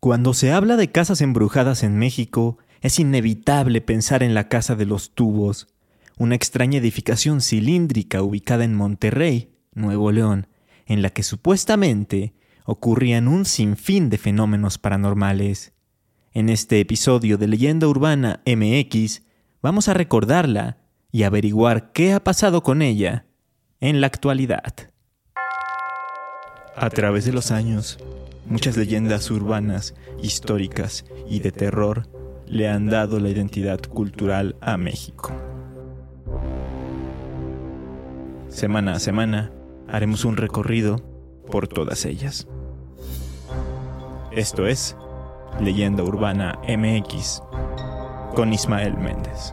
Cuando se habla de casas embrujadas en México, es inevitable pensar en la Casa de los Tubos, una extraña edificación cilíndrica ubicada en Monterrey, Nuevo León, en la que supuestamente ocurrían un sinfín de fenómenos paranormales. En este episodio de Leyenda Urbana MX vamos a recordarla y averiguar qué ha pasado con ella en la actualidad. A través de los años, muchas leyendas urbanas, históricas y de terror le han dado la identidad cultural a México. Semana a semana haremos un recorrido por todas ellas. Esto es Leyenda Urbana MX con Ismael Méndez.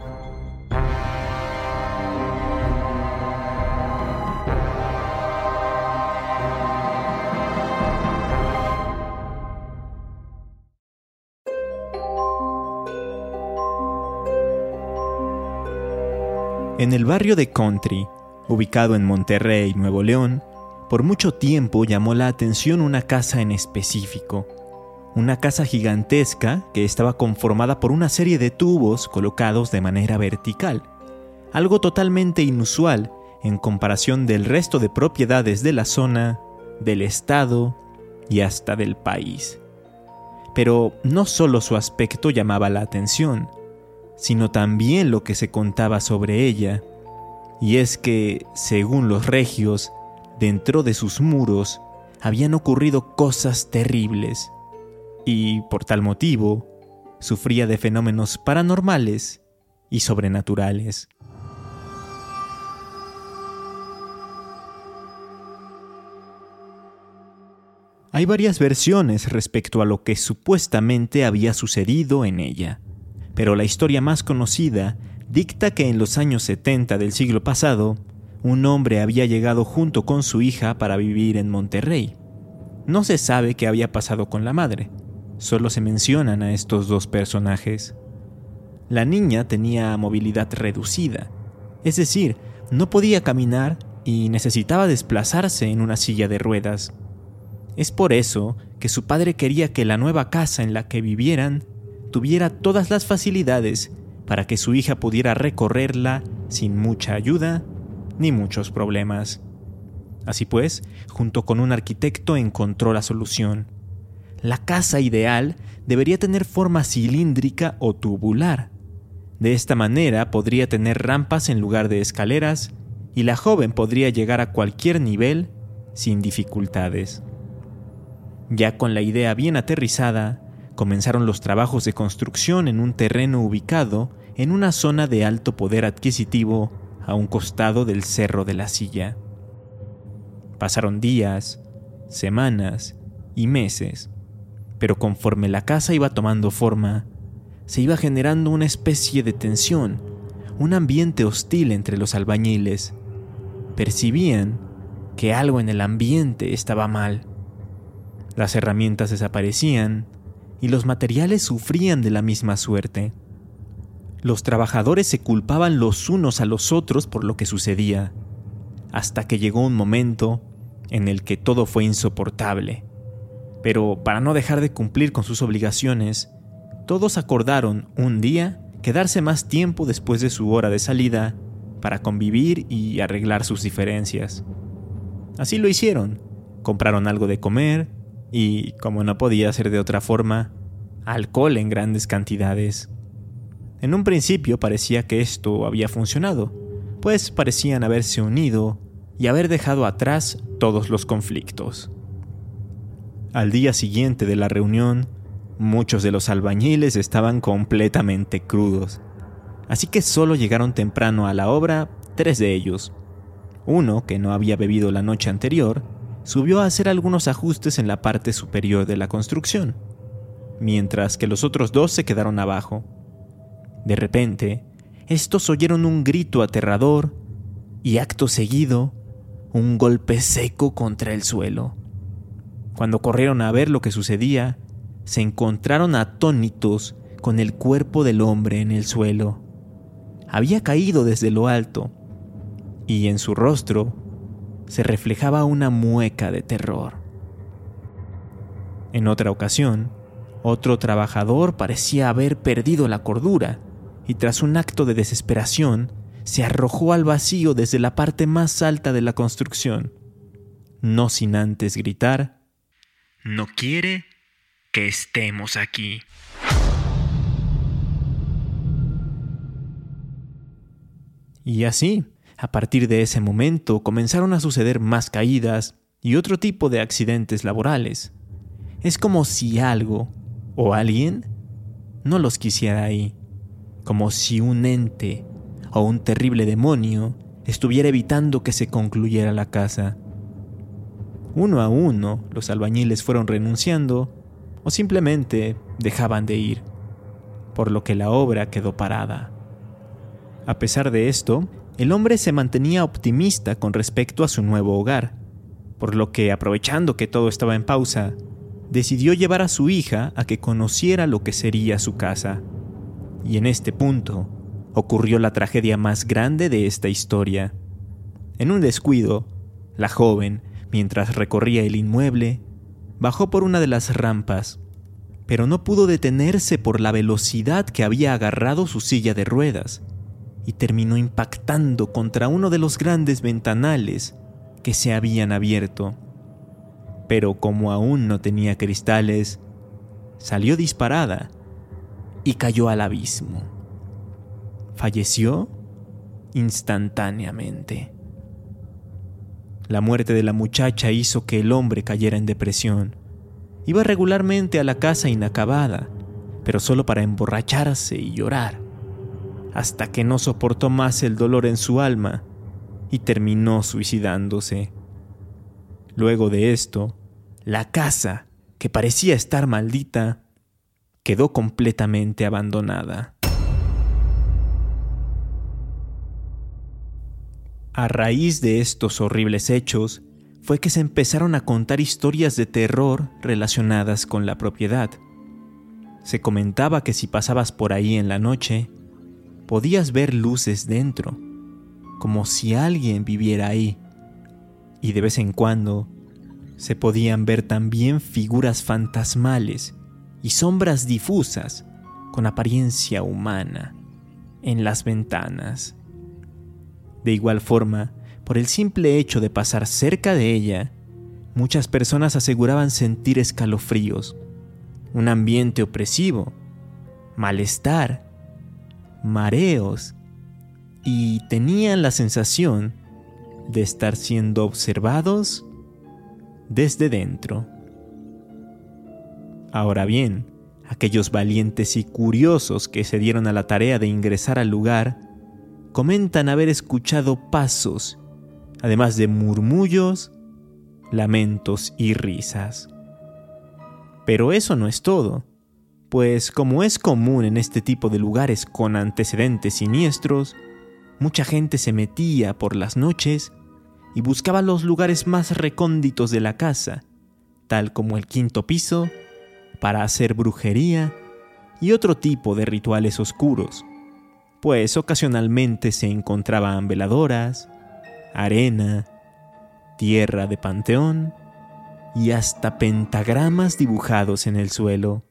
En el barrio de Country, ubicado en Monterrey, Nuevo León, por mucho tiempo llamó la atención una casa en específico. Una casa gigantesca que estaba conformada por una serie de tubos colocados de manera vertical, algo totalmente inusual en comparación del resto de propiedades de la zona, del estado y hasta del país. Pero no solo su aspecto llamaba la atención, sino también lo que se contaba sobre ella, y es que, según los regios, dentro de sus muros habían ocurrido cosas terribles, y por tal motivo sufría de fenómenos paranormales y sobrenaturales. Hay varias versiones respecto a lo que supuestamente había sucedido en ella pero la historia más conocida dicta que en los años 70 del siglo pasado, un hombre había llegado junto con su hija para vivir en Monterrey. No se sabe qué había pasado con la madre, solo se mencionan a estos dos personajes. La niña tenía movilidad reducida, es decir, no podía caminar y necesitaba desplazarse en una silla de ruedas. Es por eso que su padre quería que la nueva casa en la que vivieran tuviera todas las facilidades para que su hija pudiera recorrerla sin mucha ayuda ni muchos problemas. Así pues, junto con un arquitecto encontró la solución. La casa ideal debería tener forma cilíndrica o tubular. De esta manera podría tener rampas en lugar de escaleras y la joven podría llegar a cualquier nivel sin dificultades. Ya con la idea bien aterrizada, comenzaron los trabajos de construcción en un terreno ubicado en una zona de alto poder adquisitivo a un costado del Cerro de la Silla. Pasaron días, semanas y meses, pero conforme la casa iba tomando forma, se iba generando una especie de tensión, un ambiente hostil entre los albañiles. Percibían que algo en el ambiente estaba mal. Las herramientas desaparecían, y los materiales sufrían de la misma suerte. Los trabajadores se culpaban los unos a los otros por lo que sucedía, hasta que llegó un momento en el que todo fue insoportable. Pero para no dejar de cumplir con sus obligaciones, todos acordaron un día quedarse más tiempo después de su hora de salida para convivir y arreglar sus diferencias. Así lo hicieron. Compraron algo de comer, y, como no podía ser de otra forma, alcohol en grandes cantidades. En un principio parecía que esto había funcionado, pues parecían haberse unido y haber dejado atrás todos los conflictos. Al día siguiente de la reunión, muchos de los albañiles estaban completamente crudos, así que solo llegaron temprano a la obra tres de ellos. Uno, que no había bebido la noche anterior, subió a hacer algunos ajustes en la parte superior de la construcción, mientras que los otros dos se quedaron abajo. De repente, estos oyeron un grito aterrador y acto seguido, un golpe seco contra el suelo. Cuando corrieron a ver lo que sucedía, se encontraron atónitos con el cuerpo del hombre en el suelo. Había caído desde lo alto, y en su rostro se reflejaba una mueca de terror. En otra ocasión, Otro trabajador parecía haber perdido la cordura y tras un acto de desesperación se arrojó al vacío desde la parte más alta de la construcción, no sin antes gritar, No quiere que estemos aquí. Y así, a partir de ese momento comenzaron a suceder más caídas y otro tipo de accidentes laborales. Es como si algo o alguien no los quisiera ahí, como si un ente o un terrible demonio estuviera evitando que se concluyera la casa. Uno a uno los albañiles fueron renunciando o simplemente dejaban de ir, por lo que la obra quedó parada. A pesar de esto, el hombre se mantenía optimista con respecto a su nuevo hogar, por lo que, aprovechando que todo estaba en pausa, decidió llevar a su hija a que conociera lo que sería su casa. Y en este punto ocurrió la tragedia más grande de esta historia. En un descuido, la joven, mientras recorría el inmueble, bajó por una de las rampas, pero no pudo detenerse por la velocidad que había agarrado su silla de ruedas y terminó impactando contra uno de los grandes ventanales que se habían abierto. Pero como aún no tenía cristales, salió disparada y cayó al abismo. Falleció instantáneamente. La muerte de la muchacha hizo que el hombre cayera en depresión. Iba regularmente a la casa inacabada, pero solo para emborracharse y llorar hasta que no soportó más el dolor en su alma y terminó suicidándose. Luego de esto, la casa, que parecía estar maldita, quedó completamente abandonada. A raíz de estos horribles hechos, fue que se empezaron a contar historias de terror relacionadas con la propiedad. Se comentaba que si pasabas por ahí en la noche, podías ver luces dentro, como si alguien viviera ahí. Y de vez en cuando se podían ver también figuras fantasmales y sombras difusas con apariencia humana en las ventanas. De igual forma, por el simple hecho de pasar cerca de ella, muchas personas aseguraban sentir escalofríos, un ambiente opresivo, malestar mareos y tenían la sensación de estar siendo observados desde dentro. Ahora bien, aquellos valientes y curiosos que se dieron a la tarea de ingresar al lugar comentan haber escuchado pasos, además de murmullos, lamentos y risas. Pero eso no es todo pues como es común en este tipo de lugares con antecedentes siniestros, mucha gente se metía por las noches y buscaba los lugares más recónditos de la casa, tal como el quinto piso, para hacer brujería y otro tipo de rituales oscuros, pues ocasionalmente se encontraban veladoras, arena, tierra de panteón y hasta pentagramas dibujados en el suelo.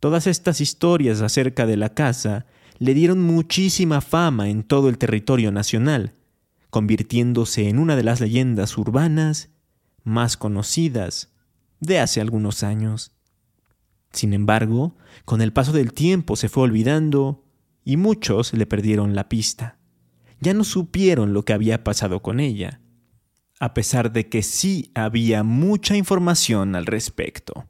Todas estas historias acerca de la casa le dieron muchísima fama en todo el territorio nacional, convirtiéndose en una de las leyendas urbanas más conocidas de hace algunos años. Sin embargo, con el paso del tiempo se fue olvidando y muchos le perdieron la pista. Ya no supieron lo que había pasado con ella, a pesar de que sí había mucha información al respecto.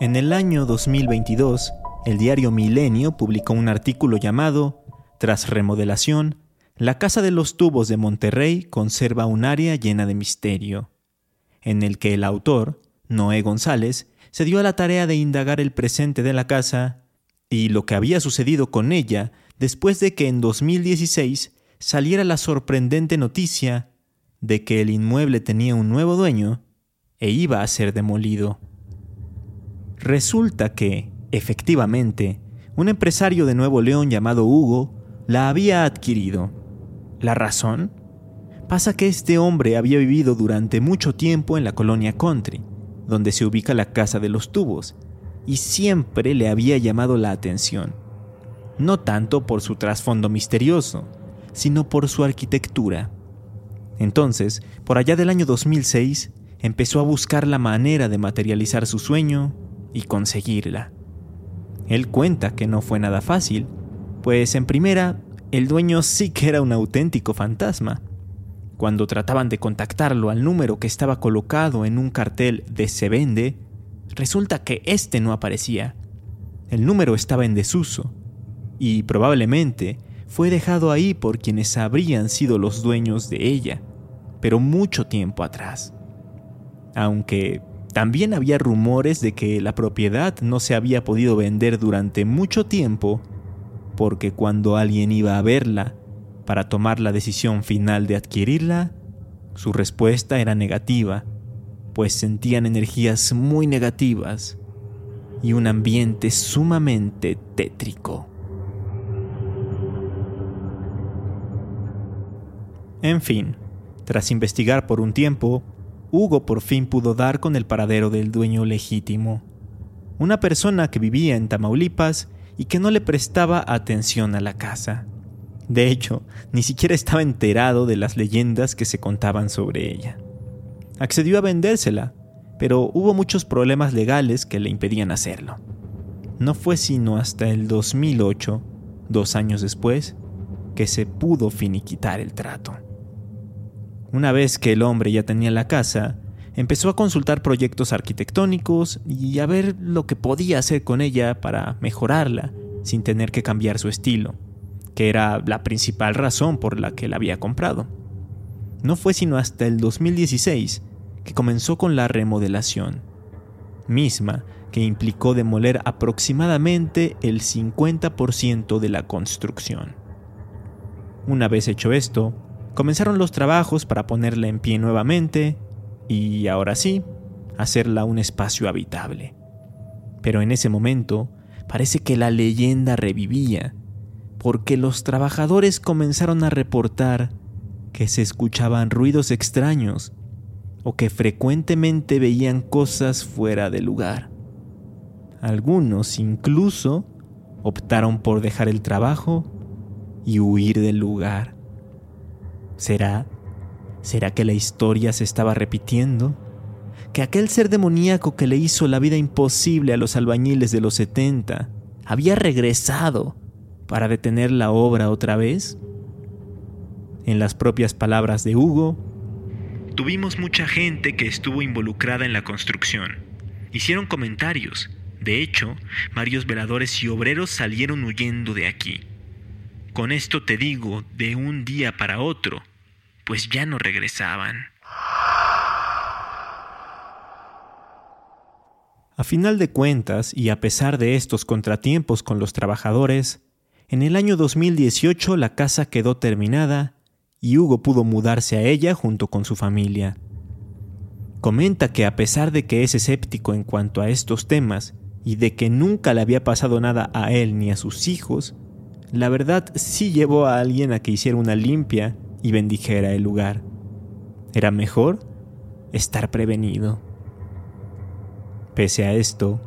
En el año 2022, el diario Milenio publicó un artículo llamado Tras remodelación, la Casa de los Tubos de Monterrey conserva un área llena de misterio, en el que el autor, Noé González, se dio a la tarea de indagar el presente de la casa y lo que había sucedido con ella después de que en 2016 saliera la sorprendente noticia de que el inmueble tenía un nuevo dueño e iba a ser demolido. Resulta que, efectivamente, un empresario de Nuevo León llamado Hugo la había adquirido. ¿La razón? Pasa que este hombre había vivido durante mucho tiempo en la colonia Country, donde se ubica la Casa de los Tubos, y siempre le había llamado la atención. No tanto por su trasfondo misterioso, sino por su arquitectura. Entonces, por allá del año 2006, empezó a buscar la manera de materializar su sueño y conseguirla. Él cuenta que no fue nada fácil, pues en primera, el dueño sí que era un auténtico fantasma. Cuando trataban de contactarlo al número que estaba colocado en un cartel de se vende, resulta que este no aparecía. El número estaba en desuso y probablemente fue dejado ahí por quienes habrían sido los dueños de ella pero mucho tiempo atrás. Aunque también había rumores de que la propiedad no se había podido vender durante mucho tiempo, porque cuando alguien iba a verla para tomar la decisión final de adquirirla, su respuesta era negativa, pues sentían energías muy negativas y un ambiente sumamente tétrico. En fin, tras investigar por un tiempo, Hugo por fin pudo dar con el paradero del dueño legítimo, una persona que vivía en Tamaulipas y que no le prestaba atención a la casa. De hecho, ni siquiera estaba enterado de las leyendas que se contaban sobre ella. Accedió a vendérsela, pero hubo muchos problemas legales que le impedían hacerlo. No fue sino hasta el 2008, dos años después, que se pudo finiquitar el trato. Una vez que el hombre ya tenía la casa, empezó a consultar proyectos arquitectónicos y a ver lo que podía hacer con ella para mejorarla sin tener que cambiar su estilo, que era la principal razón por la que la había comprado. No fue sino hasta el 2016 que comenzó con la remodelación, misma que implicó demoler aproximadamente el 50% de la construcción. Una vez hecho esto, Comenzaron los trabajos para ponerla en pie nuevamente y, ahora sí, hacerla un espacio habitable. Pero en ese momento parece que la leyenda revivía, porque los trabajadores comenzaron a reportar que se escuchaban ruidos extraños o que frecuentemente veían cosas fuera de lugar. Algunos incluso optaron por dejar el trabajo y huir del lugar. ¿Será? ¿Será que la historia se estaba repitiendo? ¿Que aquel ser demoníaco que le hizo la vida imposible a los albañiles de los 70 había regresado para detener la obra otra vez? En las propias palabras de Hugo, tuvimos mucha gente que estuvo involucrada en la construcción. Hicieron comentarios. De hecho, varios veladores y obreros salieron huyendo de aquí. Con esto te digo, de un día para otro, pues ya no regresaban. A final de cuentas, y a pesar de estos contratiempos con los trabajadores, en el año 2018 la casa quedó terminada y Hugo pudo mudarse a ella junto con su familia. Comenta que a pesar de que es escéptico en cuanto a estos temas y de que nunca le había pasado nada a él ni a sus hijos, la verdad sí llevó a alguien a que hiciera una limpia y bendijera el lugar. Era mejor estar prevenido. Pese a esto,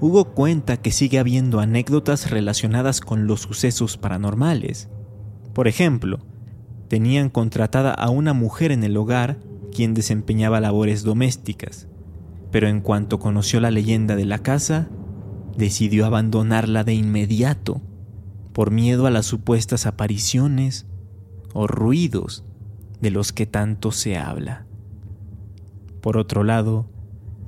Hugo cuenta que sigue habiendo anécdotas relacionadas con los sucesos paranormales. Por ejemplo, tenían contratada a una mujer en el hogar quien desempeñaba labores domésticas, pero en cuanto conoció la leyenda de la casa, decidió abandonarla de inmediato por miedo a las supuestas apariciones o ruidos de los que tanto se habla. Por otro lado,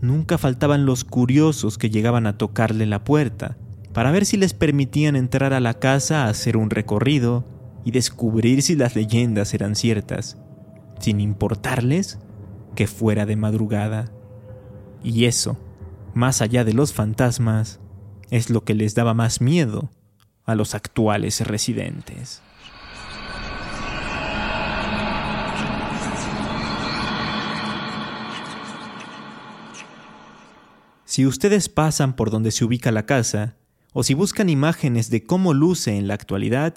nunca faltaban los curiosos que llegaban a tocarle la puerta para ver si les permitían entrar a la casa a hacer un recorrido y descubrir si las leyendas eran ciertas, sin importarles que fuera de madrugada. Y eso, más allá de los fantasmas, es lo que les daba más miedo a los actuales residentes. Si ustedes pasan por donde se ubica la casa, o si buscan imágenes de cómo luce en la actualidad,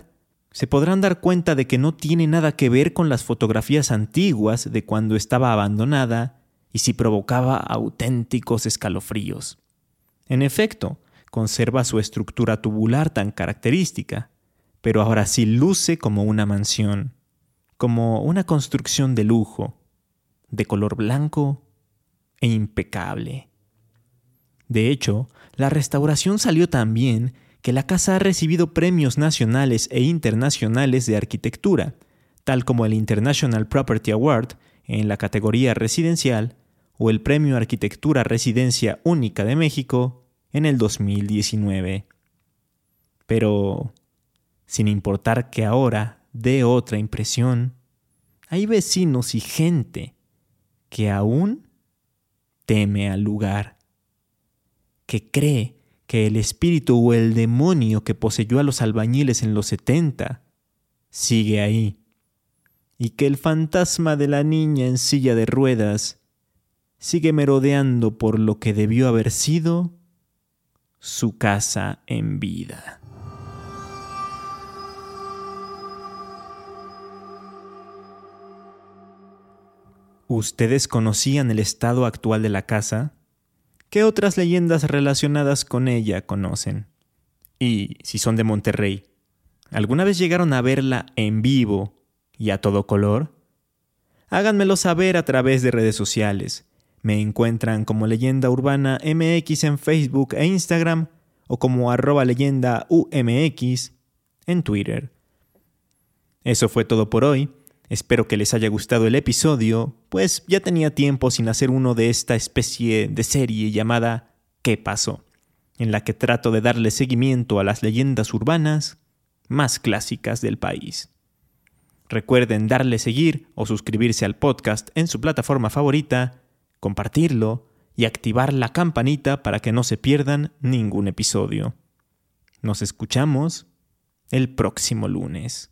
se podrán dar cuenta de que no tiene nada que ver con las fotografías antiguas de cuando estaba abandonada y si provocaba auténticos escalofríos. En efecto, conserva su estructura tubular tan característica, pero ahora sí luce como una mansión, como una construcción de lujo, de color blanco e impecable. De hecho, la restauración salió tan bien que la casa ha recibido premios nacionales e internacionales de arquitectura, tal como el International Property Award en la categoría residencial o el Premio Arquitectura Residencia Única de México en el 2019. Pero, sin importar que ahora dé otra impresión, hay vecinos y gente que aún teme al lugar, que cree que el espíritu o el demonio que poseyó a los albañiles en los 70 sigue ahí, y que el fantasma de la niña en silla de ruedas sigue merodeando por lo que debió haber sido su casa en vida. ¿Ustedes conocían el estado actual de la casa? ¿Qué otras leyendas relacionadas con ella conocen? Y si son de Monterrey, ¿alguna vez llegaron a verla en vivo y a todo color? Háganmelo saber a través de redes sociales me encuentran como Leyenda Urbana MX en Facebook e Instagram o como arroba leyenda UMX en Twitter. Eso fue todo por hoy. Espero que les haya gustado el episodio, pues ya tenía tiempo sin hacer uno de esta especie de serie llamada ¿Qué pasó? en la que trato de darle seguimiento a las leyendas urbanas más clásicas del país. Recuerden darle seguir o suscribirse al podcast en su plataforma favorita compartirlo y activar la campanita para que no se pierdan ningún episodio. Nos escuchamos el próximo lunes.